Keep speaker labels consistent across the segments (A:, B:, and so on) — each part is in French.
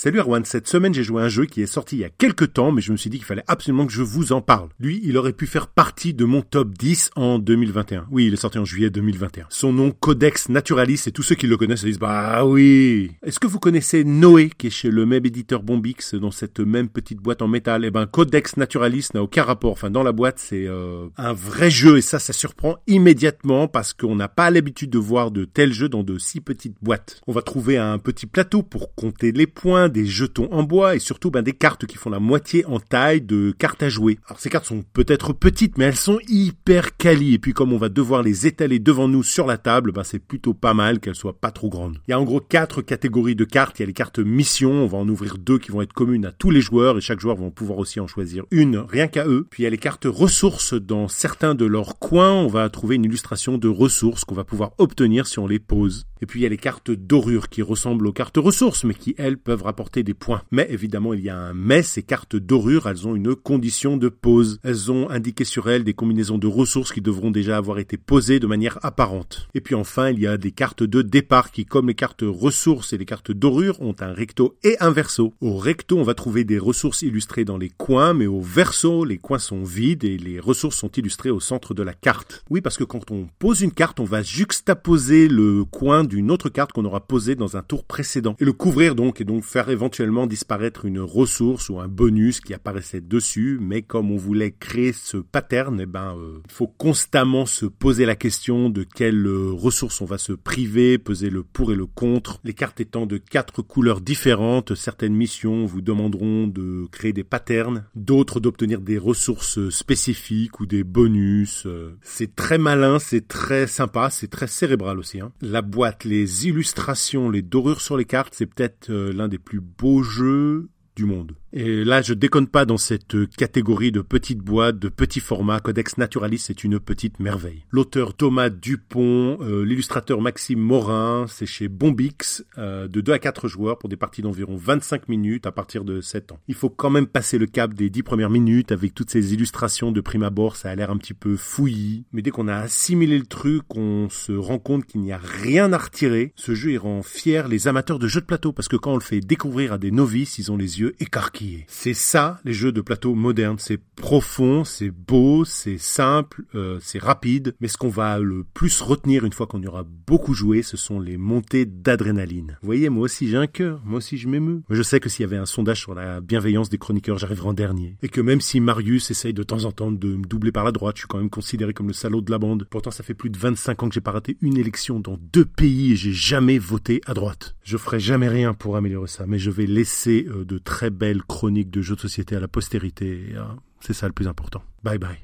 A: Salut Erwan, cette semaine j'ai joué à un jeu qui est sorti il y a quelques temps, mais je me suis dit qu'il fallait absolument que je vous en parle. Lui, il aurait pu faire partie de mon top 10 en 2021. Oui, il est sorti en juillet 2021. Son nom, Codex Naturalis, et tous ceux qui le connaissent se disent, bah oui. Est-ce que vous connaissez Noé, qui est chez le même éditeur Bombix, dans cette même petite boîte en métal? Eh ben, Codex Naturalis n'a aucun rapport. Enfin, dans la boîte, c'est euh, un vrai jeu, et ça, ça surprend immédiatement, parce qu'on n'a pas l'habitude de voir de tels jeux dans de si petites boîtes. On va trouver un petit plateau pour compter les points, des jetons en bois et surtout ben, des cartes qui font la moitié en taille de cartes à jouer. Alors ces cartes sont peut-être petites mais elles sont hyper quali et puis comme on va devoir les étaler devant nous sur la table, ben, c'est plutôt pas mal qu'elles soient pas trop grandes. Il y a en gros quatre catégories de cartes. Il y a les cartes mission, on va en ouvrir deux qui vont être communes à tous les joueurs et chaque joueur va pouvoir aussi en choisir une rien qu'à eux. Puis il y a les cartes ressources. Dans certains de leurs coins, on va trouver une illustration de ressources qu'on va pouvoir obtenir si on les pose. Et puis il y a les cartes dorures qui ressemblent aux cartes ressources mais qui elles peuvent des points. Mais évidemment, il y a un mais, ces cartes dorures, elles ont une condition de pose. Elles ont indiqué sur elles des combinaisons de ressources qui devront déjà avoir été posées de manière apparente. Et puis enfin, il y a des cartes de départ qui, comme les cartes ressources et les cartes dorures, ont un recto et un verso. Au recto, on va trouver des ressources illustrées dans les coins, mais au verso, les coins sont vides et les ressources sont illustrées au centre de la carte. Oui, parce que quand on pose une carte, on va juxtaposer le coin d'une autre carte qu'on aura posée dans un tour précédent. Et le couvrir donc, et donc faire éventuellement disparaître une ressource ou un bonus qui apparaissait dessus, mais comme on voulait créer ce pattern, eh ben, euh, il faut constamment se poser la question de quelle euh, ressource on va se priver, peser le pour et le contre. Les cartes étant de quatre couleurs différentes, certaines missions vous demanderont de créer des patterns, d'autres d'obtenir des ressources spécifiques ou des bonus. Euh. C'est très malin, c'est très sympa, c'est très cérébral aussi. Hein. La boîte, les illustrations, les dorures sur les cartes, c'est peut-être l'un des plus beaux jeux du monde. Et là, je déconne pas dans cette catégorie de petites boîtes, de petits formats. Codex Naturalis c'est une petite merveille. L'auteur Thomas Dupont, euh, l'illustrateur Maxime Morin, c'est chez Bombix, euh, de 2 à 4 joueurs pour des parties d'environ 25 minutes à partir de 7 ans. Il faut quand même passer le cap des 10 premières minutes avec toutes ces illustrations de prime abord, ça a l'air un petit peu fouillis. Mais dès qu'on a assimilé le truc, on se rend compte qu'il n'y a rien à retirer. Ce jeu, rend fier les amateurs de jeux de plateau parce que quand on le fait découvrir à des novices, ils ont les yeux écarquillés c'est ça, les jeux de plateau modernes. C'est profond, c'est beau, c'est simple, euh, c'est rapide. Mais ce qu'on va le plus retenir une fois qu'on y aura beaucoup joué, ce sont les montées d'adrénaline. Vous voyez, moi aussi j'ai un cœur, moi aussi je m'émeus. Je sais que s'il y avait un sondage sur la bienveillance des chroniqueurs, j'arriverai en dernier. Et que même si Marius essaye de temps en temps de me doubler par la droite, je suis quand même considéré comme le salaud de la bande. Pourtant, ça fait plus de 25 ans que j'ai pas raté une élection dans deux pays et j'ai jamais voté à droite. Je ferai jamais rien pour améliorer ça, mais je vais laisser euh, de très belles chronique de jeux de société à la postérité. C'est ça le plus important. Bye bye.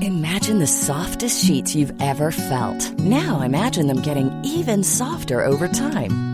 B: Imagine the softest sheets you've ever felt. Now imagine them getting even softer over time.